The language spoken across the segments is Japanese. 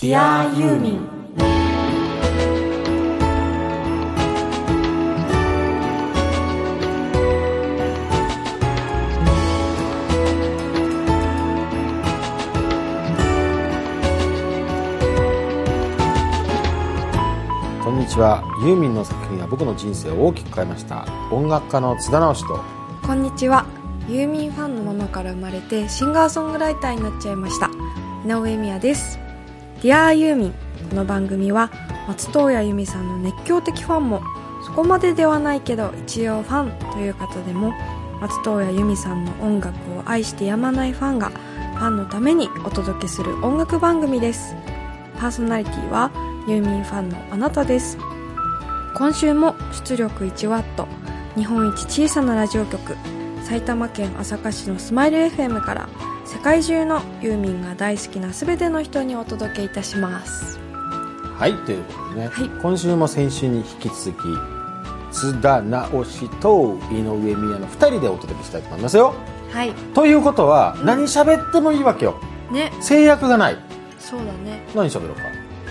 Dear ユーミンこんにちは。ユーミンの作品は僕の人生を大きく変えました。音楽家の津田直人と。こんにちは。ユーミンファンのママから生まれてシンガーソングライターになっちゃいました。井上美也です Dear ユーミンこの番組は松任谷由実さんの熱狂的ファンもそこまでではないけど一応ファンという方でも松任谷由実さんの音楽を愛してやまないファンがファンのためにお届けする音楽番組です。パーソナリティはユーミンファンのあなたです。今週も出力 1W 日本一小さなラジオ局埼玉県朝霞市のスマイル FM から世界中のユーミンが大好きな全ての人にお届けいたします。はいということでね、はい。今週も先週に引き続き津田直しと井上美也の2人でお届けしたいと思いますよ。はい。ということは、何喋ってもいいわけよ。ね。制約がない。そうだね。何喋ろうか。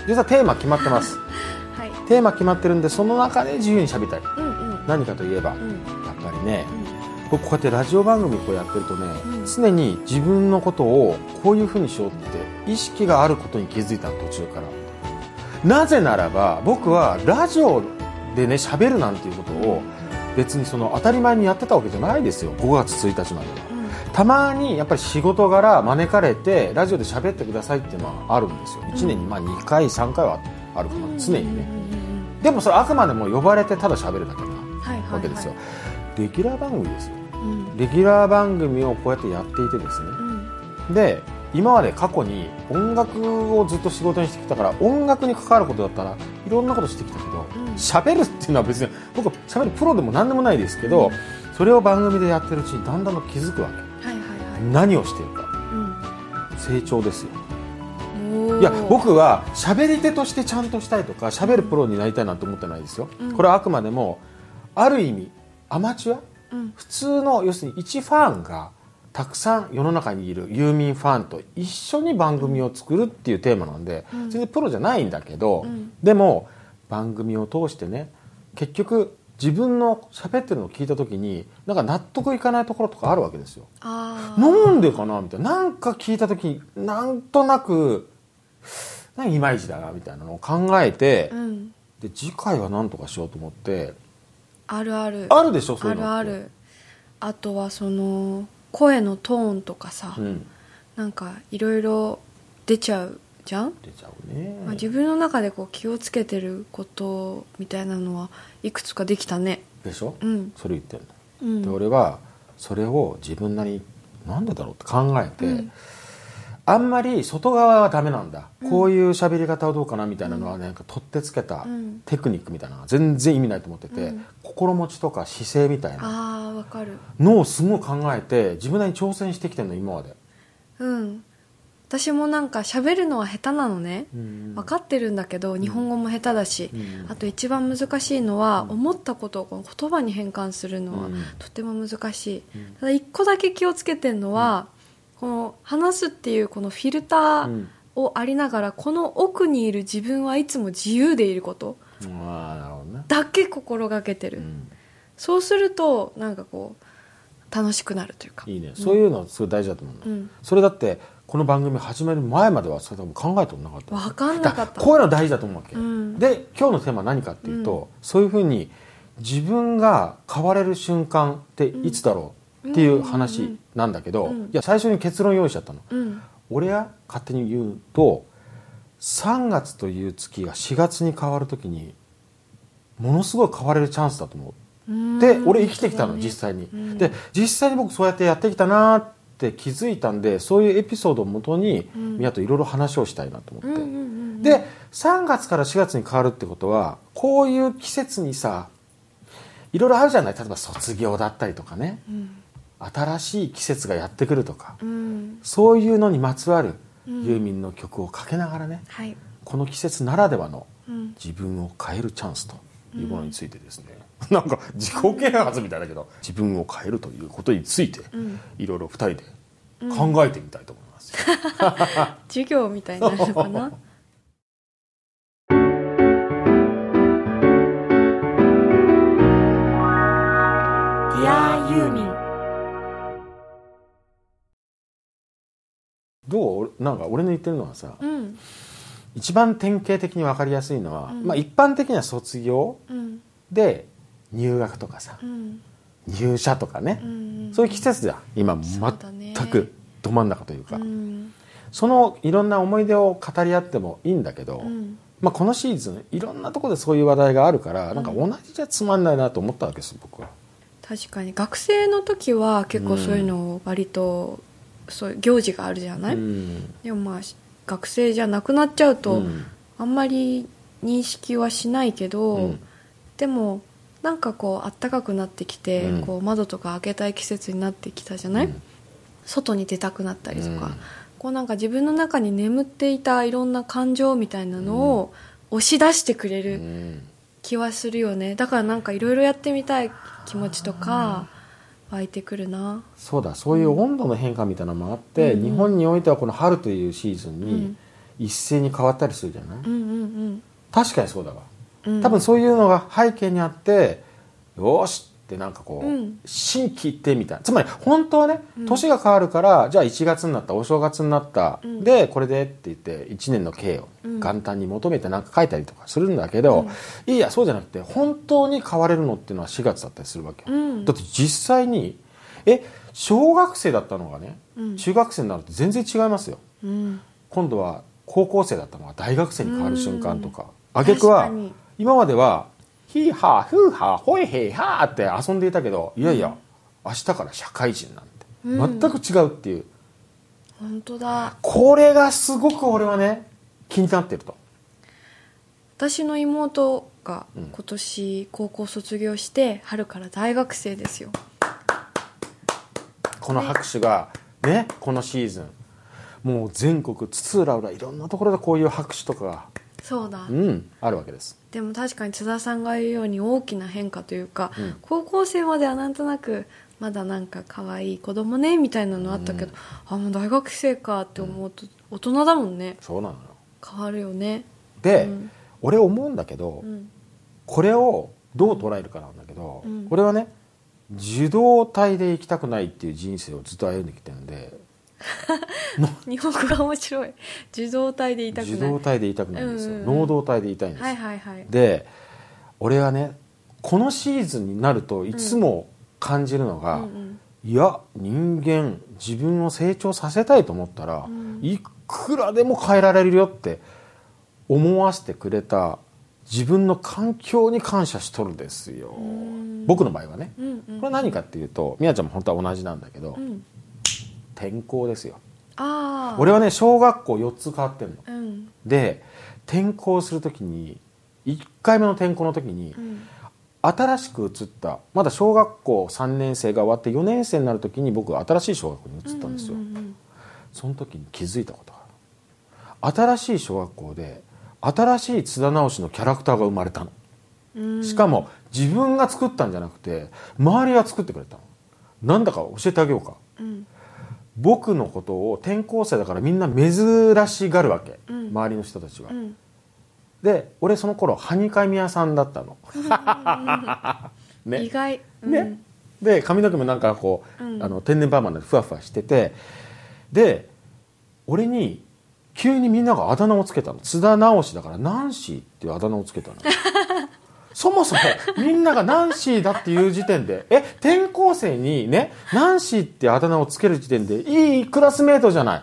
実はテーマ決まってます。はい。テーマ決まってるんでその中で自由に喋りたい。うんうん。何かといえば、うん。やっぱりね僕こうやってラジオ番組こうやってるとね、うん。常に自分のことをこういうふうにしようって意識があることに気づいたの途中から。なぜならば僕はラジオでね喋るなんていうことを別にその当たり前にやってたわけじゃないですよ。5月1日までは。たまにやっぱり仕事柄招かれてラジオで喋ってくださいっていうのはあるんですよ。1年にまあ2回3回はあるかな。常にね。でもそれあくまでも呼ばれてただ喋るだけなわけですよ。レギュラー番組ですよ。うんレギュラー番組をこうやってやっていてですね。うん。で今まで過去に音楽をずっと仕事にしてきたから音楽に関わることだったらいろんなことしてきたけどうん。喋、るっていうのは別に僕喋るプロでも何でもないですけど、それを番組でやってるうちにだんだんと気づくわけ。はいはい何をしているか。はい成長ですよ。うんいや僕は喋り手としてちゃんとしたいとか喋るプロになりたいなんて思ってないですよ、うん。これはあくまでもある意味アマチュアうん普通の要するに一ファンがたくさん世の中にいるユーミンファンと一緒に番組を作るっていうテーマなんで、うん。全然プロじゃないんだけど、うん。でも番組を通してね結局自分の喋ってるのを聞いた時になんか納得いかないところとかあるわけですよ。なんでかな？みたいななんか聞いた時になんとなくなんかいまいちだなみたいなのを考えて、うん。で次回は何とかしようと思ってあるある。あるでしょそういあうのって。るある。あとはその声のトーンとかさ、うん。なんかいろいろ出ちゃうじゃん、出ちゃうね、まあ、自分の中でこう気をつけてることみたいなのはいくつかできたね。でしょ、うん。それ言ってんの、うん。で俺はそれを自分なりになんでだろうって考えて、うんあんまり外側はダメなんだ、こういう喋り方はどうかなみたいなのは、ねなんか取ってつけたうん。テクニックみたいなのが全然意味ないと思ってて、うん。心持ちとか姿勢みたいな。ああわかる。のをすごい考えて自分なりに挑戦してきてるの今まで、うん。私もなんか喋るのは下手なのね、うん。分かってるんだけど日本語も下手だし、うん。あと一番難しいのは、思ったことを言葉に変換するのはうん。とても難しい、ただ一個だけ気をつけてるのは、この話すっていうこのフィルターをありながらこの奥にいる自分はいつも自由でいることああなるほどね、だけ心がけてる、うん。そうするとなんかこう楽しくなるというか。いいね。そういうのすごい大事だと思うの、うん。それだってこの番組始める前まではそれ多分考えたことなかった。分かんなかった。こういうの大事だと思うわけ、うん。で今日のテーマは何かっていうと、そういうふうに自分が変われる瞬間っていつだろう？っていう話なんだけど、うんいや最初に結論用意しちゃったの、うん。俺は勝手に言うと3月という月が4月に変わるときにものすごい変われるチャンスだと思う。うん。で俺生きてきたの、ね。実際に、うん。で実際に僕そうやってやってきたなって気づいたんでそういうエピソードをもとに、ん。宮といろいろ話をしたいなと思って、で3月から4月に変わるってことはこういう季節にさいろいろあるじゃない。例えば卒業だったりとかね。うん新しい季節がやってくるとかうん。そういうのにまつわるうん。ユーミンの曲をかけながらねはい。この季節ならではのうん。自分を変えるチャンスというものについてですね、なんか自己啓発みたいだけど自分を変えるということについてうん。いろいろ2人で考えてみたいと思いますよ、授業みたいになるのかな？なんか俺の言ってるのはさ、うん。一番典型的に分かりやすいのは、うん。まあ、一般的には卒業うん。で入学とかさうん。入社とかね、うんそういう季節じゃん今。全くど真ん中というか、うん。そのいろんな思い出を語り合ってもいいんだけど、うん。まあ、このシーズンいろんなところでそういう話題があるから、なんか同じじゃつまんないなと思ったわけです僕は。確かに。学生の時は結構そういうの割と、そういう行事があるじゃない、うん。でもまあ学生じゃなくなっちゃうと、うん。あんまり認識はしないけど、うん。でもなんかこうあったかくなってきて、うん。こう窓とか開けたい季節になってきたじゃない、うん。外に出たくなったりとか、うん。こうなんか自分の中に眠っていたいろんな感情みたいなのを押し出してくれうるん。気はするよね。だからなんかいろいろやってみたい気持ちとか湧いてくるな。そうだそういう温度の変化みたいなのもあって、うん。日本においてはこの春というシーズンにうん。一斉に変わったりするじゃない、うんうん確かにそうだわ。うん。うん多分そういうのが背景にあってよーしってなんかこう、うん。心機一転みたい。なつまり本当はねうん。年が変わるから、じゃあ1月になったお正月になった、うん。でこれでって言って1年の経をうん。元旦に求めてなんか書いたりとかするんだけど、いいやそうじゃなくて本当に変われるのっていうのは4月だったりするわけ、うん。だって実際にえ小学生だったのがね、うん。中学生になると全然違いますよ。うん。今度は高校生だったのが大学生に変わる瞬間とか。うん。挙句は今まではヒーハーフーハーホイヘイハーって遊んでいたけどいやいや明日から社会人なんてうん。全く違うっていう。本当だ。これがすごく俺はね気になってると。私の妹がうん。今年高校卒業して春から大学生ですよ。この拍手がねこのシーズンもう全国津々浦々いろんなところでこういう拍手とかがそうだ。うん。あるわけです。でも確かに津田さんが言うように大きな変化というか、うん。高校生まではなんとなくまだなんか可愛い子供ねみたいなのあったけど、あもう大学生かって思うと大人だもんね。そうなのよ。変わるよね。で、うん。俺思うんだけど、うん。これをどう捉えるかなんだけど、うん。俺はね受動体で生きたくないっていう人生をずっと歩んできてるんで日本語が面白い。受動体でいたくない受動体でいたくないんですよ、うん。うんうん能動体でいたいんですよ、はいはいはい。で俺はねこのシーズンになるといつも感じるのが、うんうん。いや人間自分を成長させたいと思ったら、うん。いくらでも変えられるよって思わせてくれた自分の環境に感謝しとるんですよ。ん。僕の場合はね。うんうんこれは何かっていうとみやちゃんも本当は同じなんだけど、うん転校ですよ。ああ俺はね小学校4つ変わってんの。うん。で転校する時に1回目の転校の時にうん。新しく移ったまだ小学校3年生が終わって4年生になる時に僕は新しい小学校に移ったんですよ、その時に気づいたことがある。新しい小学校で新しい津田直しのキャラクターが生まれたの。うん。しかも自分が作ったんじゃなくて周りが作ってくれたの。なんだか教えてあげようか。うん僕のことを転校生だからみんな珍しがるわけ、うん。周りの人たちは、うん。で俺その頃はにかみ屋さんだったの。ね。意外。うん。ね、で髪の毛もなんかこう、うん。あの天然パーマでふわふわしてて。で俺に急にみんながあだ名をつけたの。津田直しだからナンシーっていうあだ名をつけたの そもそもみんながナンシーだっていう時点で え転校生にねナンシーってあだ名をつける時点でいいクラスメートじゃない。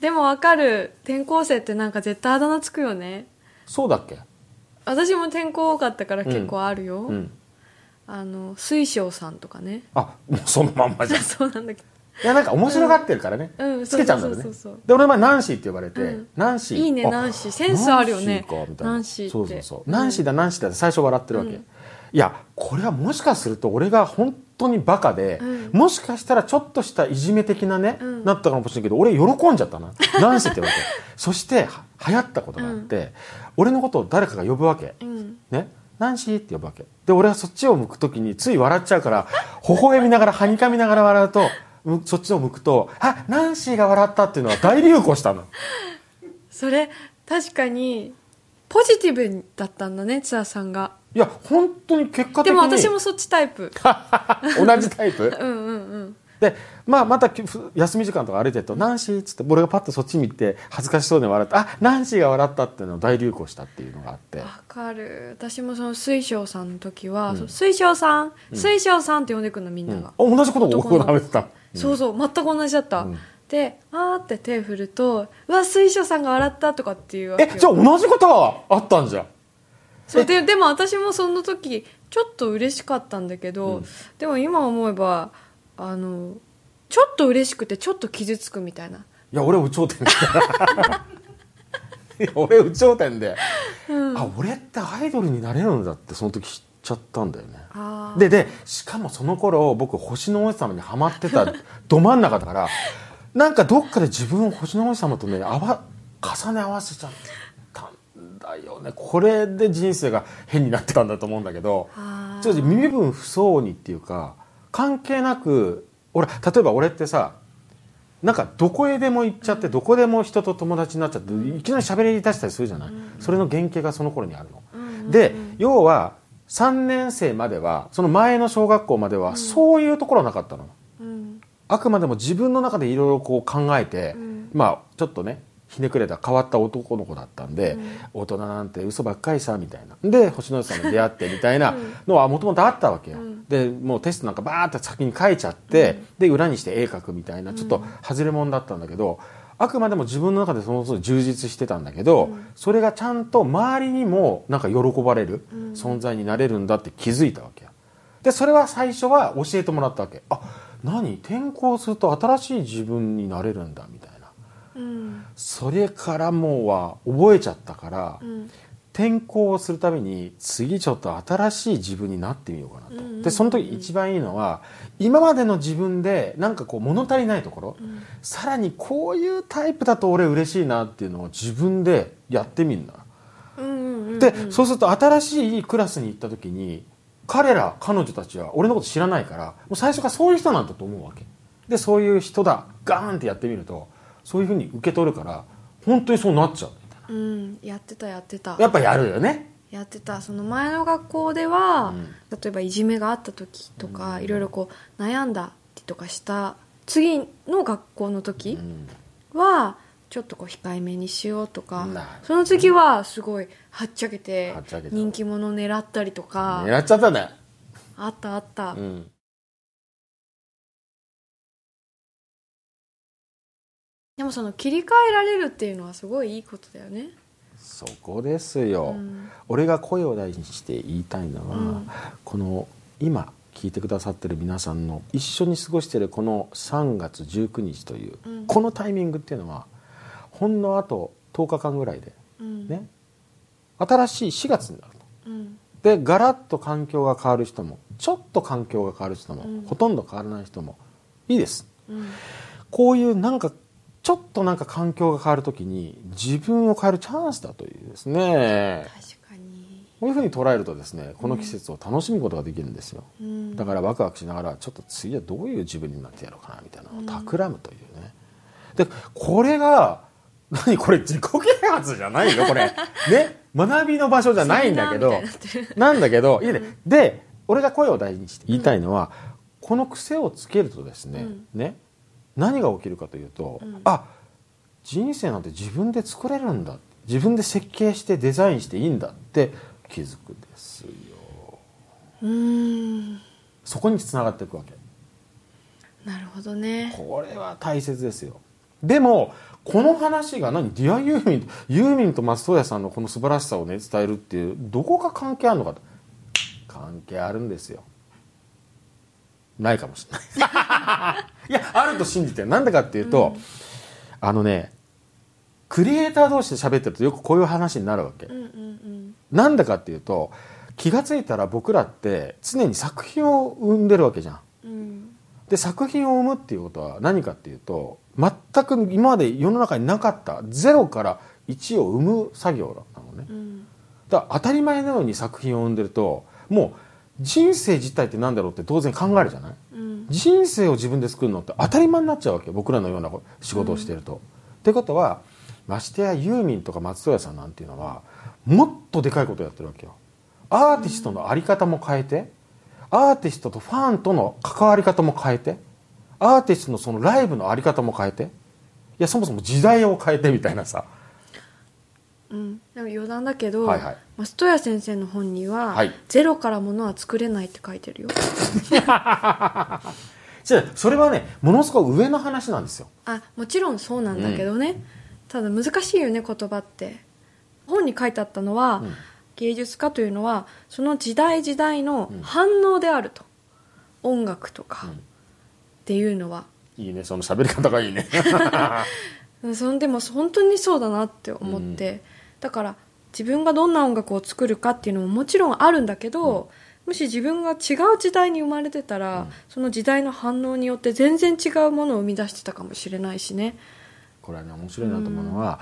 でもわかる。転校生ってなんか絶対あだ名つくよね。そうだっけ？私も転校多かったから結構あるよ、うん。あの水晶さんとかね。あもうそのまんまじゃん。い そうなんだけやなんか面白がってるからね、うん。うんつけちゃうんだよね。で俺前ナンシーって呼ばれて、うん。ナンシー？いいねあナンシー。センスあるよね。ナンシーそうそうそう、うんナンシーだナンシーだって最初笑ってるわけ、うん。いやこれはもしかすると俺が本当にバカで、うん。もしかしたらちょっとしたいじめ的なね、うん。なったかもしれないけど俺喜んじゃったな。ナンシーって言われて。そしては流行ったことがあって、俺のことを誰かが呼ぶわけ、うん。ね？ナンシーって呼ぶわけ。で俺はそっちを向くときについ笑っちゃうから微笑みながらはにかみながら笑うとむそっちを向くとあナンシーが笑ったっていうのは大流行したの。それ確かにポジティブだったんだね津田さんが。いや本当に結果的に。でも私もそっちタイプ。同じタイプ？うんうんうん。で、まあ、またふ休み時間とか歩いてると「ナンシー」っつって俺がパッとそっち見て恥ずかしそうに笑って「あナンシーが笑った」っていうのを大流行したっていうのがあって。わかる。私もその水晶さんの時は、うん。水晶さん水晶さんって呼んでくるのみんなが、あ同じことが行われてたそうそう全く同じだった、うん。であーって手振ると「うわ水晶さんが笑った」とかっていうえじゃあ同じことがあったんじゃん。そうででも私もその時ちょっと嬉しかったんだけど、うん。でも今思えばあのちょっと嬉しくてちょっと傷つくみたいな。いや俺有頂天 いや俺有頂天で、あ俺ってアイドルになれるんだってその時知っちゃったんだよねででしかもその頃僕星の王子様にハマってた ど真ん中だからなんかどっかで自分を星の王子様とねあわ重ね合わせちゃったんだよね。これで人生が変になってたんだと思うんだけどちょっと身分不相応にっていうか関係なく俺例えば俺ってさなんかどこへでも行っちゃってどこでも人と友達になっちゃっていきなり喋り出したりするじゃない、それの原型がその頃にあるの、で要は3年生まではその前の小学校まではそういうところはなかったの、うん。あくまでも自分の中でいろいろこう考えて、ん。まあちょっとねひねくれた変わった男の子だったんで、大人なんて嘘ばっかりさみたいな。で星野さんに出会ってみたいなのはもともとあったわけよ、でもうテストなんかバーって先に書いちゃって、で裏にして絵描くみたいなちょっと外れ者だったんだけど、あくまでも自分の中でその充実してたんだけど、それがちゃんと周りにもなんか喜ばれる存在になれるんだって気づいたわけよでそれは最初は教えてもらったわけ。あ何？転校すると新しい自分になれるんだみたいな。うん。それからもうは覚えちゃったから、うん転校をするために次ちょっと新しい自分になってみようかなと、うんうんうんでその時一番いいのは今までの自分でなんかこう物足りないところ、さらにこういうタイプだと俺嬉しいなっていうのを自分でやってみるんだうんうんうん。で、そうすると新しいクラスに行った時に彼ら彼女たちは俺のこと知らないからもう最初からそういう人なんだと思うわけ。でそういう人だ。ガーンってやってみるとそういうふうに受け取るから本当にそうなっちゃううんやってたやってた。なやっぱやるよね。やってた。その前の学校では、うん。例えばいじめがあった時とか、いろいろこう悩んだりとかした次の学校の時うん。はちょっとこう控えめにしようとかその次はすごいはっちゃけて人気者狙ったりとか、狙っちゃったね。あったあった、うんでもその切り替えられるっていうのはすごいいいことだよね。そこですよ、うん。俺が声を大事にして言いたいのは、うん。この今聞いてくださってる皆さんの一緒に過ごしてるこの3月19日という、うん。このタイミングっていうのはほんのあと10日間ぐらいでうん。ね。新しい4月になると。うん。でガラッと環境が変わる人もちょっと環境が変わる人も、うん。ほとんど変わらない人もいいです。うん。こういうなんかちょっとなんか環境が変わるときに自分を変えるチャンスだというですね。確かに、こういうふうに捉えるとですねこの季節を楽しむことができるんですよ、うん、だからワクワクしながらちょっと次はどういう自分になってやろうかなみたいなのを企むというね、でこれが何これ自己啓発じゃないよこれ。ね？学びの場所じゃないんだけど。なんだけどいいね、で俺が声を大事にして言いたいのは、この癖をつけるとですね,、うん。ね？何が起きるかというと、うん。あ人生なんて自分で作れるんだ。自分で設計してデザインしていいんだって気づくんですよ。うーん。そこにつながっていくわけ。なるほどね。これは大切ですよ。でもこの話が何？ディアユーミンユーミンと松任谷さんのこの素晴らしさをね伝えるっていうどこが関係あるのかと。関係あるんですよ。ないかもしれない いやあると信じてる。なんでかっていうと、あのねクリエイター同士で喋ってるとよくこういう話になるわけ、うんうんうん。なんでかっていうと気が付いたら僕らって常に作品を生んでるわけじゃん。うん。で作品を生むっていうことは何かっていうと全く今まで世の中になかったゼロから1を生む作業なのね。うん。だから当たり前のように作品を生んでるともう人生自体って何だろうって当然考えるじゃない？うん人生を自分で作るのって当たり前になっちゃうわけ僕らのような仕事をしてると。ってことはましてやユーミンとか松任谷さんなんていうのはもっとでかいことやってるわけよ。アーティストの在り方も変えてアーティストとファンとの関わり方も変えてアーティストのそのライブのあり方も変えていやそもそも時代を変えてみたいなさうん、でも余談だけど、はいはい。松任谷先生の本には、はい。ゼロからものは作れないって書いてるよ。じゃあそれはねものすごく上の話なんですよ。あもちろんそうなんだけどね、ただ難しいよね言葉って。本に書いてあったのは、うん。芸術家というのはその時代時代のうん。反応であると、音楽とかうん。っていうのは、いいねその喋り方がいいね。うん。そのでも本当にそうだなって思って、だから自分がどんな音楽を作るかっていうのももちろんあるんだけど、もし自分が違う時代に生まれてたら、うん。その時代の反応によって全然違うものを生み出してたかもしれないしね。これはね面白いなと思うのは、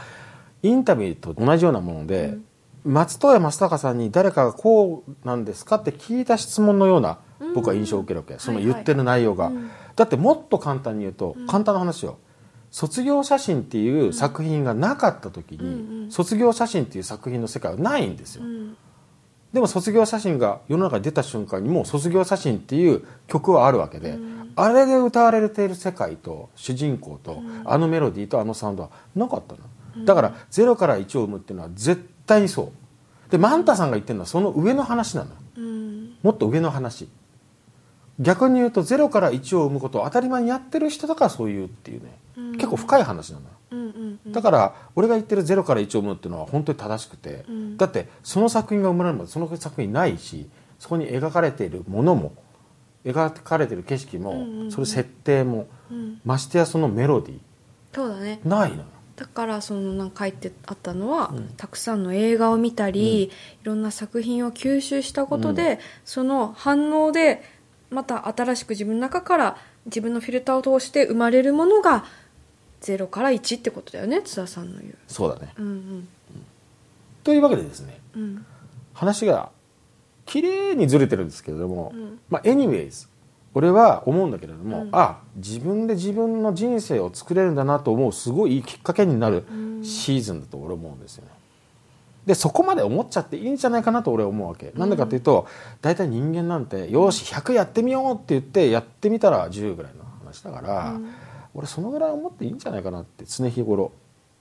インタビューと同じようなもので、松任谷正隆さんに誰かがこうなんですかって聞いた質問のような僕は印象を受けるわけ、その言ってる内容が、はいはいうん。だってもっと簡単に言うと、簡単な話よ卒業写真っていう作品がなかった時に、卒業写真っていう作品の世界はないんですよ、うん。でも卒業写真が世の中に出た瞬間にもう卒業写真っていう曲はあるわけで、あれで歌われている世界と主人公と、あのメロディーとあのサウンドはなかったの、だから0から1を生むっていうのは絶対にそう。でマンタさんが言ってるのはその上の話なの。もっと上の話。逆に言うと0から1を生むことを当たり前にやってる人だからそう言うっていうね、うん結構深い話なのよ。うんうんうん。だから俺が言ってる0から1を生むっていうのは本当に正しくて、うん。だってその作品が生まれるまでその作品ないしそこに描かれているものも描かれている景色も、うんうんうん。それ設定も、うん。ましてやそのメロディそうだね。ーないのよ。だからそのなんか書いてあったのは、うん。たくさんの映画を見たり、いろんな作品を吸収したことで、その反応でまた新しく自分の中から自分のフィルターを通して生まれるものが0から1ってことだよね津田さんの言う。そうだね。うんというわけでですねうん。うん話が綺麗にずれてるんですけれども、うん。まあ anyways 俺は思うんだけれども、うん。あ自分で自分の人生を作れるんだなと思うすごいいいきっかけになるうん。シーズンだと俺思うんですよね。でそこまで思っちゃっていいんじゃないかなと俺は思うわけ、なんでかっていうと大体人間なんてよし100やってみようって言ってやってみたら10ぐらいの話だから、うん俺そのぐらい思っていいんじゃないかなって常日頃。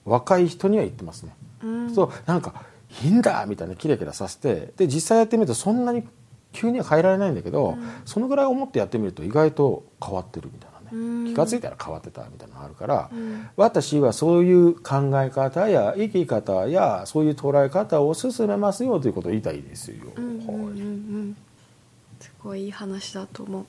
若い人には言ってますね、うん。そうなんかいいんだみたいなキラキラさせて。で実際やってみるとそんなに急には変えられないんだけど、うん。そのぐらい思ってやってみると意外と変わってるみたいなね、うん。気が付いたら変わってたみたいなのがあるから、うん。私はそういう考え方や生き方やそういう捉え方を進めますよということを言いたいですよ、すごいいい話だと思う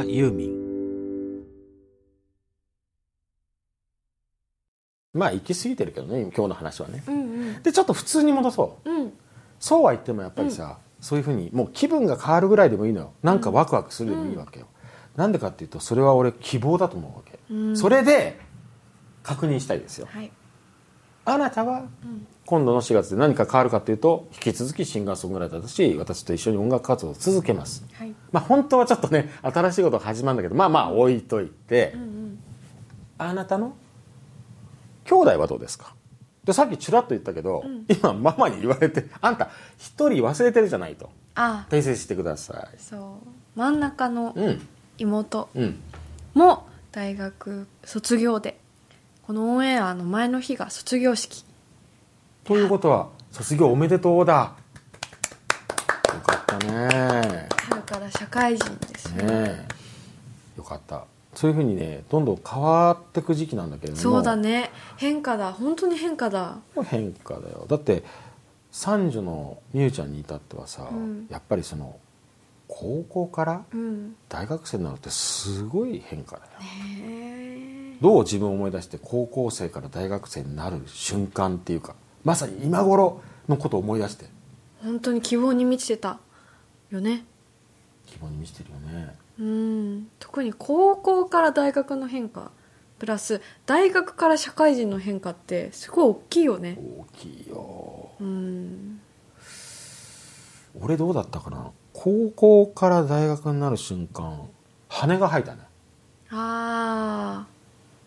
ユーミンまあ行き過ぎてるけどね今日の話はね。うんうん。でちょっと普通に戻そう。うん。そうは言ってもやっぱりさ、そういうふうにもう気分が変わるぐらいでもいいのよ。なんかワクワクするでもいいわけよ、なんでかっていうとそれは俺希望だと思うわけ、うん。それで確認したいですよ。はい。あなたは？ん今度の4月で何か変わるかというと引き続きシンガーソングライターだし私と一緒に音楽活動を続けます。はい。まあ本当はちょっとね新しいことが始まるんだけどまあまあ置いといて、うんうん。あなたの兄弟はどうですか？でさっきちらっと言ったけど、今ママに言われてあんた一人忘れてるじゃないと。あ。訂正してくださそう。真ん中のいうん。妹うん。も大学卒業でこのオンエアの前の日が卒業式ということは卒業おめでとうだ。よかったね。春から社会人ですね。ねえ。よかった。そういうふうにねどんどん変わっていく時期なんだけれども。そうだね。変化だ。本当に変化だ。変化だよ。だって三女のみゆちゃんに至ってはさ、うん。やっぱりその高校からうん。大学生になるってすごい変化だよ。へえ。どう自分を思い出して高校生から大学生になる瞬間っていうかまさに今頃のことを思い出して。本当に希望に満ちてた。よね。希望に満ちてるよね。うん。特に高校から大学の変化。プラス大学から社会人の変化ってすごい大きいよね。大きいよ。うん。俺どうだったかな？高校から大学になる瞬間羽が生えたね。ああ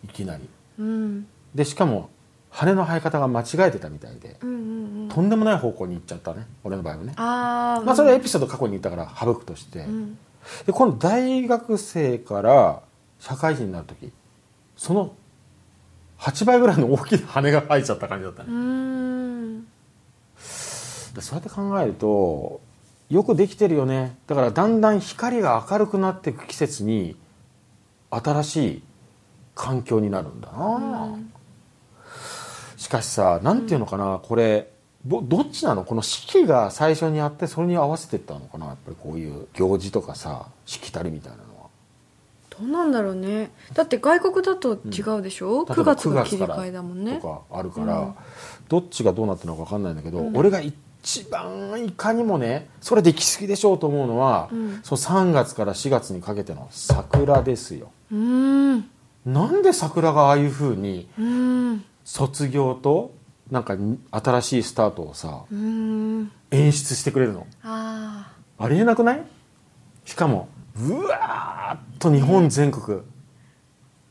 いきなり。うん。でしかも羽の生え方が間違えてたみたいでうんうんうん。とんでもない方向に行っちゃったね俺の場合はね。ああまあそれはエピソード過去に言ったから省くとして、うん。で今度大学生から社会人になる時その8倍ぐらいの大きな羽が生えちゃった感じだったね。う、ん。でそうやって考えるとよくできてるよね。だからだんだん光が明るくなっていく季節に新しい環境になるんだな、しかしさなんていうのかな、これどどっちなの？この四季が最初にあってそれに合わせていったのかな？やっぱりこういう行事とかさしきたりみたいなのは。どうなんだろうね。だって外国だと違うでしょ、例えば9月が切り替えだもんね。とかあるから、うん。どっちがどうなってるのか分かんないんだけど、うん。俺が一番いかにもねそれで行き過ぎでしょうと思うのは、うん。その3月から4月にかけての桜ですよ。うーん。なんで桜がああいうふうに卒業となんか新しいスタートをさ演出してくれるの。あありえなくない？しかもうわーっと日本全国。あ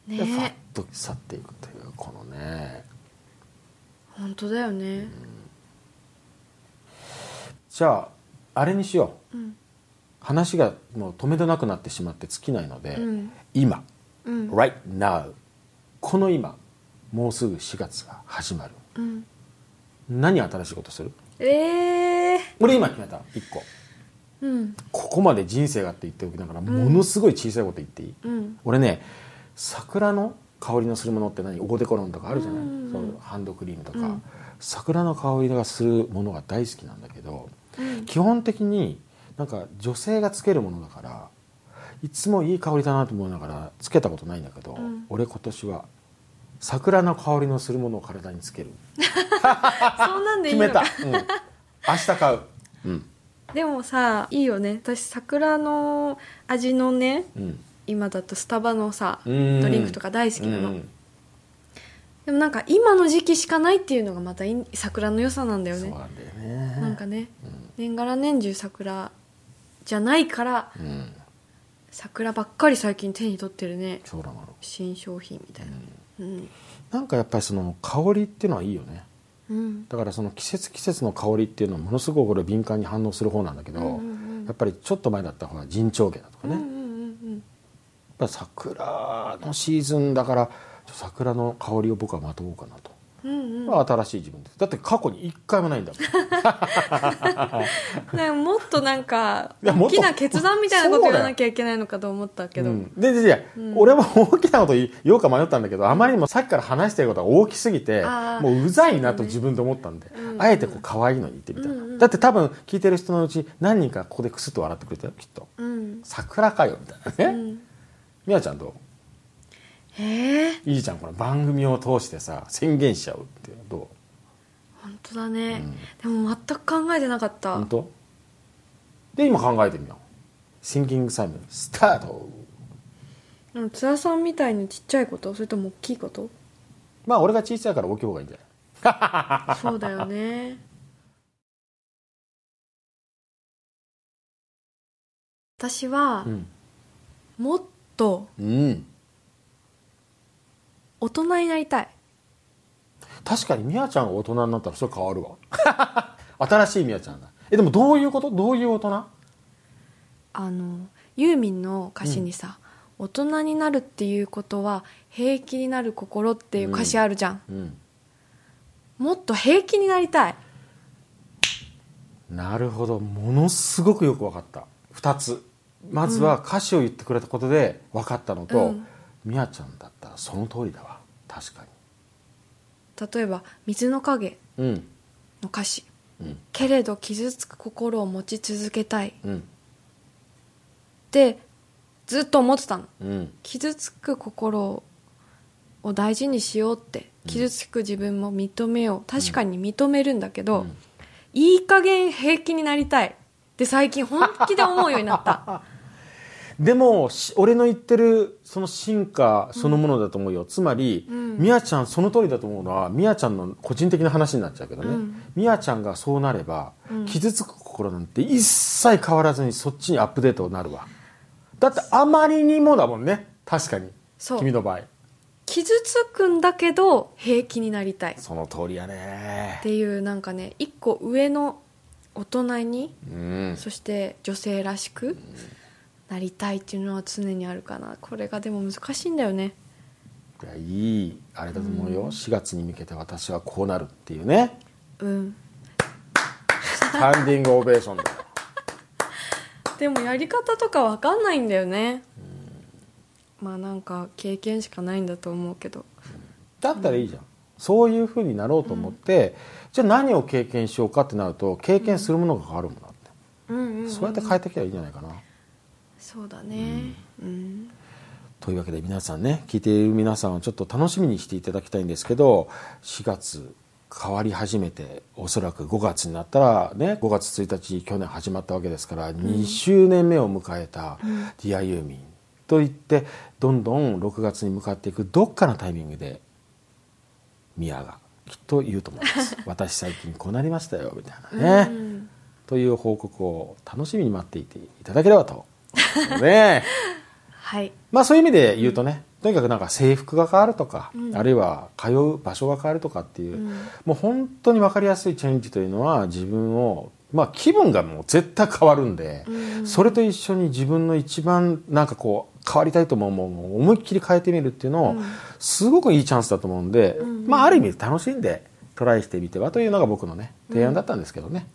でファッねと去っていくというこのね。本当だよね。じゃああれにしよう。うん。話がもう止めどなくなってしまって尽きないので、うん。今。うん。right now この今もうすぐ4月が始まる。うん。何新しいことする？ええ俺今決めた。1個。うん。ここまで人生がって言っておきながら、ものすごい小さいこと言っていい、うん。俺ね桜の香りのするものって何？オーデコロンとかあるじゃない、うん。そのハンドクリームとか、うん。桜の香りがするものが大好きなんだけど、うん。基本的になんか女性がつけるものだからいつもいい香りだなと思いながらつけたことないんだけど、うん。俺今年は桜の香りのするものを体につける。そうなんでいい決めのかた、うん、明日買う、うん。でもさいいよね。私桜の味のねうん、今だとスタバのさドうん。リンクとか大好きなの、うん。でもなんか今の時期しかないっていうのがまた桜の良さなんだよね。そうなんだよね。なんかね、年がら年中桜じゃないからうん、桜ばっかり最近手に取ってるね。そうなの。新商品みたいなうんなんかやっぱりその香りっていうのはいいよね。うん。だからその季節季節の香りっていうのはものすごく俺敏感に反応する方なんだけど、うんうんうん。やっぱりちょっと前だった方が陣長家だとかね、やっうんうんうん。ぱり桜のシーズンだから桜の香りを僕はまとおうかなと、うんうん。まあ新しい自分です。だって過去に一回もないんだもん。もっとなんか大きな決断みたいなこと言わなきゃいけないのかと思ったけど、うん。ででで、うん。俺も大きなこと言おうか迷ったんだけどあまりにもさっきから話してることが大きすぎてもううざいなと自分で思ったんで、うん。あえてこう可愛いのに言ってみた、うんうん。だって多分聞いてる人のうち何人かここでクスッと笑ってくれたよきっと。うん。桜かよみたいなね、うん。みやちゃんどう？へえ。いいじゃんこの番組を通してさ宣言しちゃうっていう？本当だね、でも全く考えてなかった。う本当？で今考えてみよう。シンキングサイムスタート。津田さんみたいにちっちゃいことそれとも大きいこと？まあ俺が小さいから大きい方がいいんじゃない？そうだよね。私はうん、もっとうん、大人になりたい。確かにみやちゃんが大人になったらそれ変わるわ。新しいみやちゃんだ。えでもどういうこと？どういう大人？あのユーミンの歌詞にさ、大人になるっていうことは平気になる心っていう歌詞あるじゃん、うん。もっと平気になりたい。なるほど。ものすごくよく分かった。2つ。まずは歌詞を言ってくれたことで分かったのと、うん。みやちゃんだったらその通りだわ確か例えば「水の影にうん」の歌詞。うん「けれど傷つく心を持ち続けたい」っうん。てずっと思ってたの。うん。傷つく心を大事にしようって傷つく自分も認めよう。確かに認めるんだけど、うん。いい加減平気になりたい。って最近本気で思うようになった でもし俺の言ってるその進化そのものだと思うよ、つまり、うん。みやちゃんその通りだと思うのはみやちゃんの個人的な話になっちゃうけどね、うん。みやちゃんがそうなれば、うん。傷つく心なんて一切変わらずにそっちにアップデートになるわ。だってあまりにもだもんね。確かに。君の場合。傷つくんだけど平気になりたい。っその通りやね。ていうなんかね一個上の大人にうん。そして女性らしくなりたいっていうのは常にあるかな。これがでも難しいんだよね。いやいいあれだと思うよ、4月に向けて私はこうなるっていうね。うん。スタンディングオベーションだよ。でもやり方とかわかんないんだよね。まあなんか経験しかないんだと思うけど。だったらいいじゃん、そういうふうになろうと思って、じゃあ何を経験しようかってなると経験するものが変わるもんだって、うんうん、うん、そうやって変えていけばいいんじゃないかなそうだね。うん、というわけで皆さんね聞いている皆さんはちょっと楽しみにしていただきたいんですけど4月変わり始めておそらく5月になったらね5月1日去年始まったわけですから、2周年目を迎えた DI ユーミンといってどんどん6月に向かっていくどっかのタイミングでミヤがきっと言うと思います。私最近こうなりましたよみたいなね、うん。という報告を楽しみに待っていていただければと思いますね。はい。まあそういう意味で言うとね、とにかくなんか制服が変わるとか、うん。あるいは通う場所が変わるとかっていう、うん。もう本当に分かりやすいチェンジというのは自分を、まあ気分がもう絶対変わるんで、うん。それと一緒に自分の一番なんかこう変わりたいと思うものを思いっきり変えてみるっていうのを、うん。すごくいいチャンスだと思うんで、うん。まあある意味楽しんでトライしてみてはというのが僕のね提案だったんですけどね。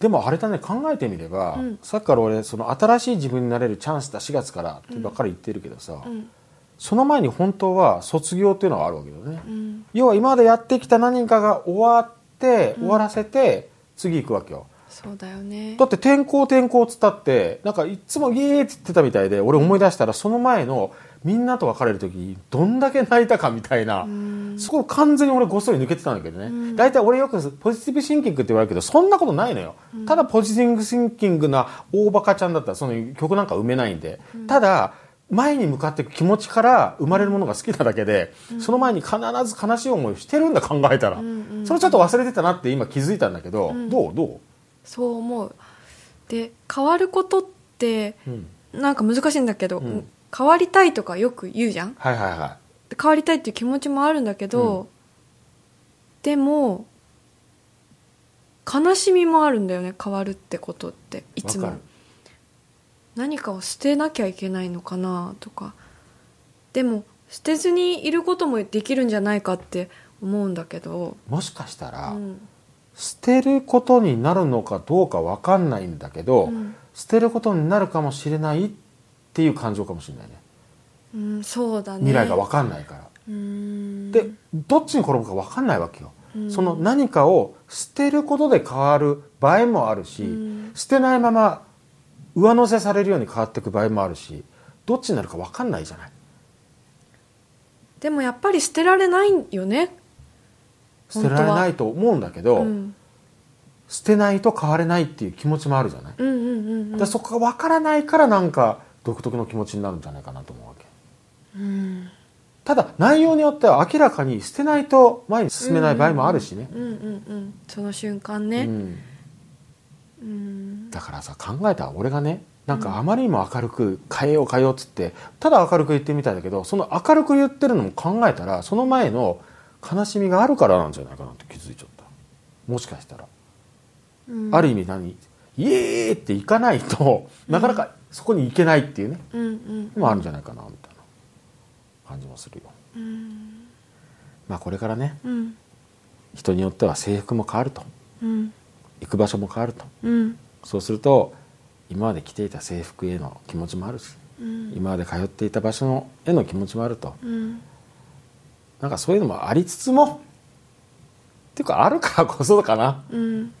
でもあれだね考えてみれば、うん。さっきから俺その新しい自分になれるチャンスだ4月からってばっかり言ってるけどさ、うん。その前に本当は卒業っていうのがあるわけだよね、うん。要は今までやってきた何かが終わって終わらせて次行くわけよ、そうだよね。だって転校転校っつったってなんかいつもイエーイって言ってたみたいで俺思い出したらその前のみんなと別れる時にどんだけ泣いたかみたいな、うん。そこ完全に俺ごっそり抜けてたんだけどね、ん。大体俺よくポジティブシンキングって言われるけどそんなことないのよ、ただポジティブシンキングな大バカちゃんだったらその曲なんか埋めないんで、ただ前に向かっていく気持ちから生まれるものが好きなだけで、その前に必ず悲しい思いをしてるんだ考えたら、んうんそれちょっと忘れてたなって今気づいたんだけど、どう？どう、そう思う。で変わることってうん、なんか難しいんだけど、ん変わりたいとかよく言うじゃん。はいはいは変わりたいっていう気持ちもあるんだけど、うん。でも悲しみもあるんだよね変わるってことっていつも。何かを捨てなきゃいけないのかなとか。でも捨てずにいることもできるんじゃないかって思うんだけど、もしかしたら、うん。捨てることになるのかどうか分かんないんだけど、うん。捨てることになるかもしれないっていう感情かもしれないね。うん、そうだね。未来が分かんないから、でどっちに転ぶか分かんないわけよ、うん。その何かを捨てることで変わる場合もあるし、うん。捨てないまま上乗せされるように変わっていく場合もあるしどっちになるか分かんないじゃない。でもやっぱり捨てられないよね。捨てられないと思うんだけど、うん、捨てないと変われないっていう気持ちもあるじゃない、うん。うんうんうんでそこが分からないからなんか独特の気持ちになるんじゃないかなと思うわけ。うんただ内容によっては明らかに捨てないと前に進めない場合もあるしね、うんうんうんその瞬間ね。うん。うん。だからさ考えたら俺がねなんかあまりにも明るく変えよう変えようっつってただ明るく言ってみたんだけどその明るく言ってるのも考えたらその前の悲しみがあるからなんじゃないかなって気づいちゃった。もしかしたら、うん。ある意味何？イエーイっていかないとなかなかそこに行けないっていうね、うんうん。のもあるんじゃないかなみたいな感じもするよ。うん。まあこれからねうん。人によっては制服も変わると。うん。行く場所も変わると。うん。そうすると今まで着ていた制服への気持ちもあるしうん。今まで通っていた場所のへの気持ちもあると。うん。なんかそういうのもありつつもっていうかあるからこそかな。うん。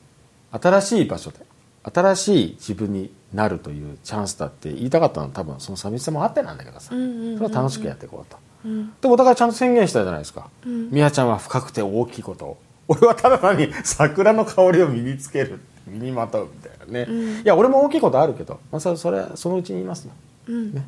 新しい場所で新しい自分になるというチャンスだって言いたかったのは多分その寂しさもあってなんだけどさ、それは楽しくやっていこうと。うん。でお互いちゃんと宣言したじゃないですか。うん。みやちゃんは深くて大きいこと。を俺はただ単に 桜の香りを身につける身にまとうみたいなね、うん。いや俺も大きいことあるけど、まあ、それそれそのうちに言いますよ。うん。ね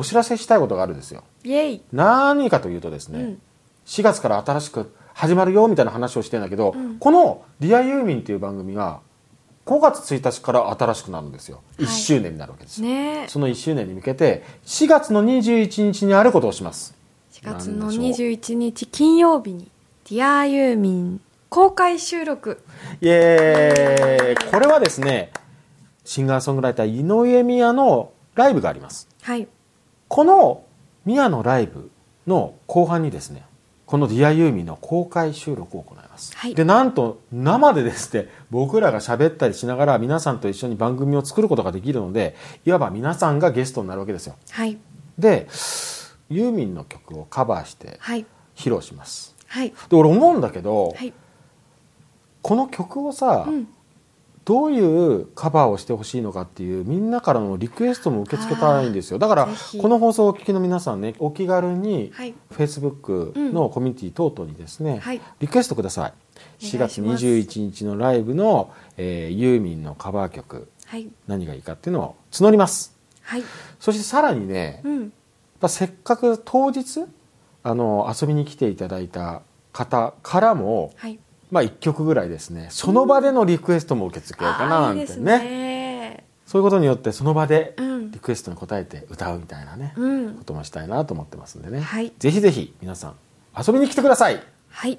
お知らせしたいことがあるんですよ。イエイ。何かというとですね、うん。4月から新しく始まるよみたいな話をしてんだけど、うん。この「ディアユーミン」っていう番組が5月1日から新しくなるんですよ。はい。1周年になるわけです。よ、ね。その1周年に向けて4月の21日にあることをします。4月のなんでしょう。21日金曜日にディアユーミン公開収録。イエーイ。これはですねシンガーソングライター井上美也のライブがあります。はいこのミヤのライブの後半にですねこの「ディアユーミンの公開収録を行います、はい。でなんと生でですね僕らが喋ったりしながら皆さんと一緒に番組を作ることができるのでいわば皆さんがゲストになるわけですよ。はい。でユーミンの曲をカバーしてはい。披露します。はい。で俺思うんだけど、はい。この曲をさ、うんどういうカバーをしてほしいのかっていうみんなからのリクエストも受け付けたいんですよ。だからこの放送をお聞きの皆さんねお気軽にはい Facebook のコミュニティ等々にですね、はいリクエストください。4月お願いします。21日のライブの、えーユーミンのカバー曲。はい。何がいいかっていうのを募ります。はい。そしてさらにね、やっうんぱせっかく当日あの遊びに来ていただいた方からも、はいまあ、1曲ぐらいですね。その場でのリクエストも受け付けようかなあなんてね。ね。そういうことによってその場でうん。リクエストに応えて歌うみたいなね、うん。こともしたいなと思ってますんでね、はい。ぜひぜひ皆さん遊びに来てください。はい。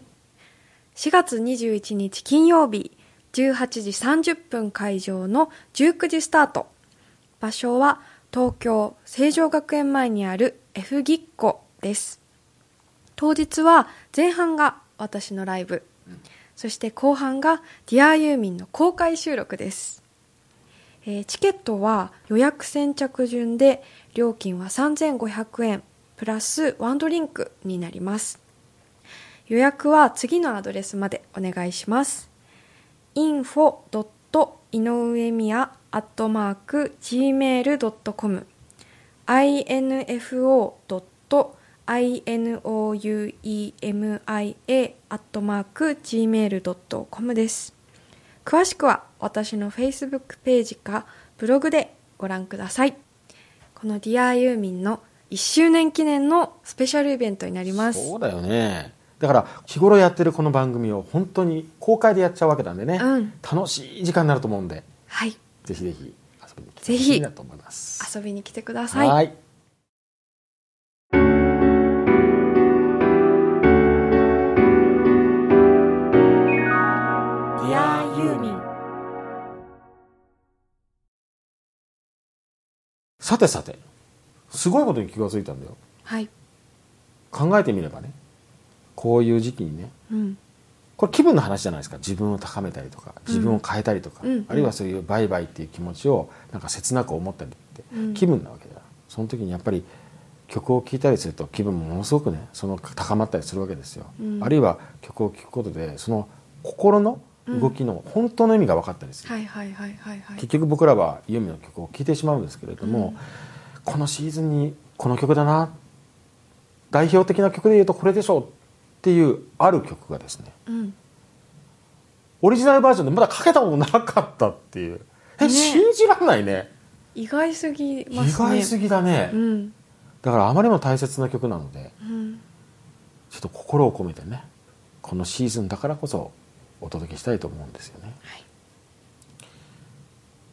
4月21日金曜日18時30分会場の19時スタート。場所は東京成城学園前にある F ぎっこです。当日は前半が私のライブ、そして後半がディアユーミンの公開収録です、えーチケットは予約先着順で料金は3500円プラスワンドリンクになります予約は次のアドレスまでお願いします info. 井上美也 gmail.com info. Inouemia gmail.com です。詳しくは私の Facebook ページかブログでご覧ください。この Dear ユーミンの1周年記念のスペシャルイベントになります。そうだよね。だから日頃やってるこの番組を本当に公開でやっちゃうわけなんでね、うん。楽しい時間になると思うんで。はい。ぜひぜひ遊びに来てぜひほしいなと思います。遊びに来てくださいさてさてすごいことに気がついたんだよ。はい。考えてみればねこういう時期にねうん。これ気分の話じゃないですか。自分を高めたりとか自分を変えたりとか、うん。あるいはそういうバイバイっていう気持ちをなんか切なく思ったりってうん。気分なわけだ、その時にやっぱり曲を聴いたりすると気分もものすごくねその高まったりするわけですよ、うん。あるいは曲を聴くことでその心の動きの本当の意味が分かったりする、はいはいはいはいはい。結局僕らはユーミンの曲を聴いてしまうんですけれども、このシーズンにこの曲だな。代表的な曲で言うとこれでしょうっていうある曲がですねうん。オリジナルバージョンでまだかけたことなかったっていう。え、ね信じらんないね。意外すぎ意ますね。外すぎだね、うん。だからあまりにも大切な曲なのでうん。ちょっと心を込めてねこのシーズンだからこそお届けしたいと思うんですよね。はい。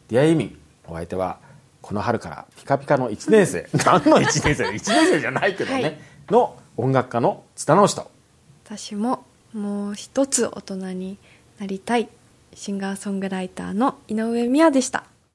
ディアユーミンお相手はこの春からピカピカの1年生。何の1年生 ?1 年生じゃないけどね、はい。の音楽家の津田直人私ももう一つ大人になりたいシンガーソングライターの井上美也でした